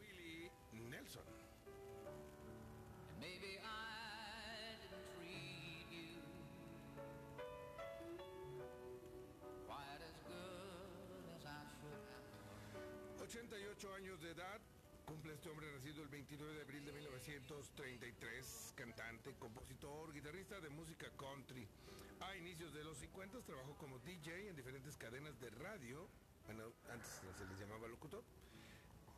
Willie Nelson. Maybe I didn't treat you quite as good as I should have. 88 años de edad. Cumple este hombre nacido el 29 de abril de 1933, cantante, compositor, guitarrista de música country. A inicios de los 50 trabajó como DJ en diferentes cadenas de radio, bueno, antes se les llamaba locutor,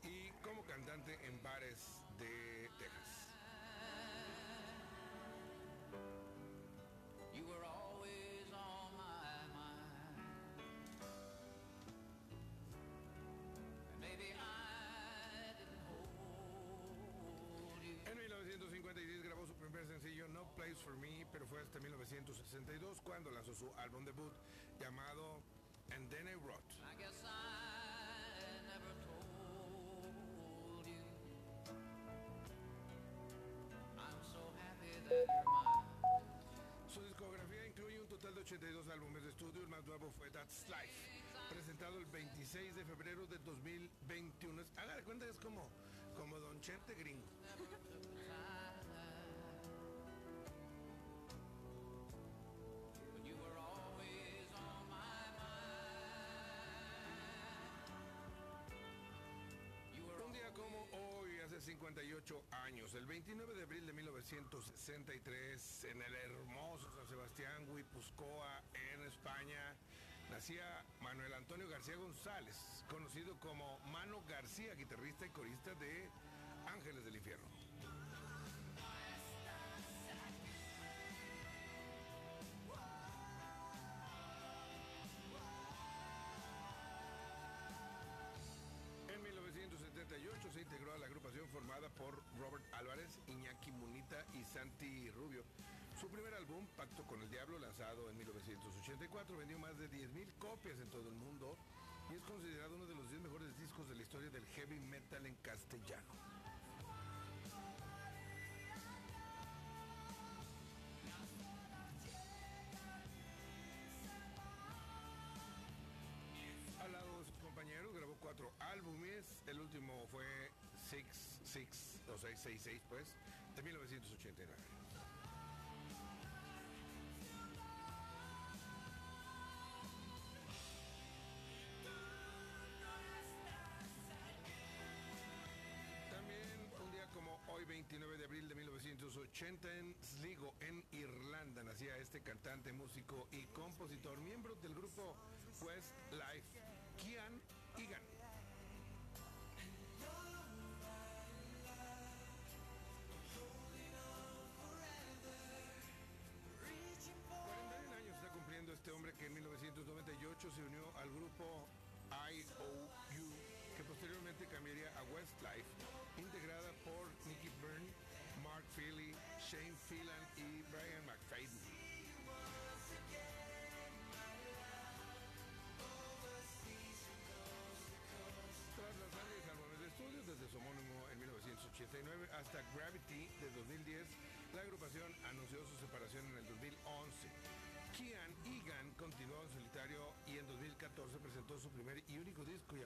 y como cantante en bares de Texas. You were always on my mind. And maybe I didn't hold you. En 1956 grabó su primer sencillo No Place for Me, pero fue hasta 1962 cuando lanzó su álbum debut llamado And Then I Wrote. I 32 álbumes de estudio, el más nuevo fue That's Life, presentado el 26 de febrero de 2021. Haga de cuenta que es como, como Don Chente Gringo. como hoy, hace 58 años, el 29 de abril de 1963, en el Sebastián, Guipuzcoa, en España, nacía Manuel Antonio García González, conocido como Mano García, guitarrista y corista de Ángeles del Infierno. En 1978 se integró a la agrupación formada por Robert Álvarez, Iñaki Munita y Santi Rubio. Su primer álbum, Pacto con el Diablo, lanzado en 1984, vendió más de 10.000 copias en todo el mundo y es considerado uno de los 10 mejores discos de la historia del heavy metal en castellano. Al lado de sus compañeros grabó cuatro álbumes. El último fue Six Six, o sea, 66 pues, de 1989. 1980, en Sligo, en Irlanda, nacía este cantante, músico y compositor, miembro del grupo Westlife, Kian Egan. 41 años está cumpliendo este hombre que en 1998 se unió al grupo IOU, que posteriormente cambiaría a Westlife, integrada por Nicky hasta Gravity de 2010, la agrupación anunció su separación en el 2011. Kian Egan continuó en solitario y en 2014 presentó su primer y único disco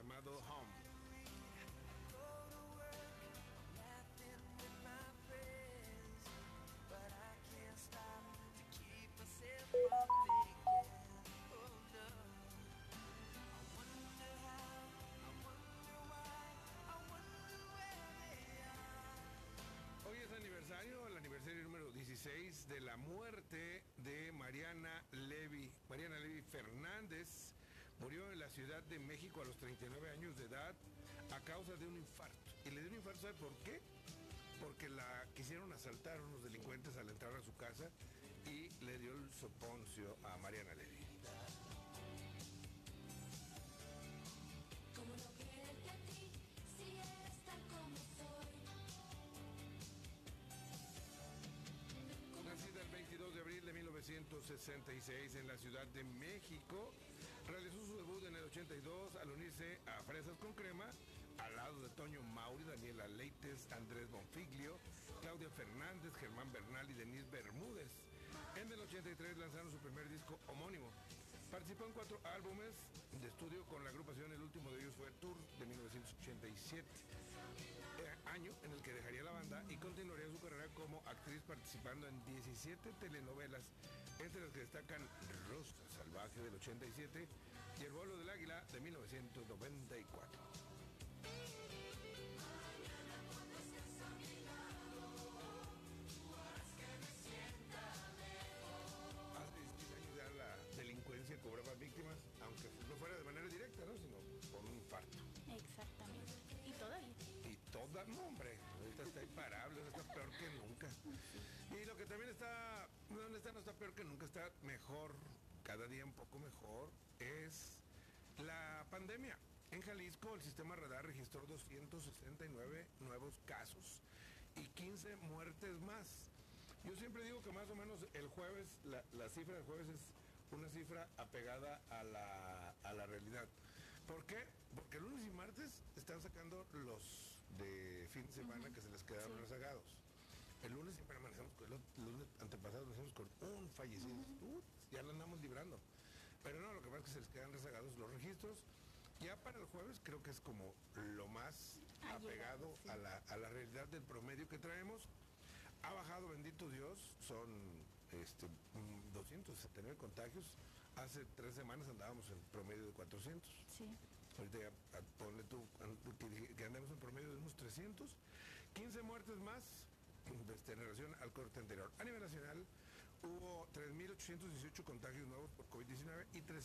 de la muerte de Mariana Levy. Mariana Levy Fernández murió en la Ciudad de México a los 39 años de edad a causa de un infarto. Y le dio un infarto, ¿sabe por qué? Porque la quisieron asaltar unos delincuentes al entrar a su casa y le dio el soponcio a Mariana Levy. 1966 en la Ciudad de México, realizó su debut en el 82 al unirse a Fresas con Crema, al lado de Toño Mauri, Daniela Leites, Andrés Bonfiglio, Claudia Fernández, Germán Bernal y Denise Bermúdez. En el 83 lanzaron su primer disco homónimo. Participó en cuatro álbumes de estudio con la agrupación, el último de ellos fue Tour de 1987. Año en el que dejaría la banda y continuaría su carrera como actriz participando en 17 telenovelas, entre las que destacan Rostro Salvaje del 87 y El vuelo del águila de 1994. Está imparable, está peor que nunca. Y lo que también está, no está, no está peor que nunca, está mejor, cada día un poco mejor, es la pandemia. En Jalisco el sistema radar registró 269 nuevos casos y 15 muertes más. Yo siempre digo que más o menos el jueves, la, la cifra del jueves es una cifra apegada a la, a la realidad. ¿Por qué? Porque lunes y martes están sacando los de fin de semana que se quedaron Sí. rezagados. El lunes siempre amanecemos con, el lunes antepasado con un fallecido. Ya lo andamos librando. Pero no, lo que pasa es que se les quedan rezagados los registros. Ya para el jueves creo que es como lo más apegado sí. a, la, a la realidad del promedio que traemos. Ha bajado, bendito Dios, son este, mm, 279 contagios. Hace tres semanas andábamos en promedio de 400. Sí. Ahorita ya ah, ponle tú que, andamos en promedio de unos 300. 15 muertes más en relación al corte anterior. A nivel nacional hubo 3.818 contagios nuevos por COVID-19 y 300